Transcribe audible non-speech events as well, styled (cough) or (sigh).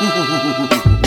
Uh. (laughs)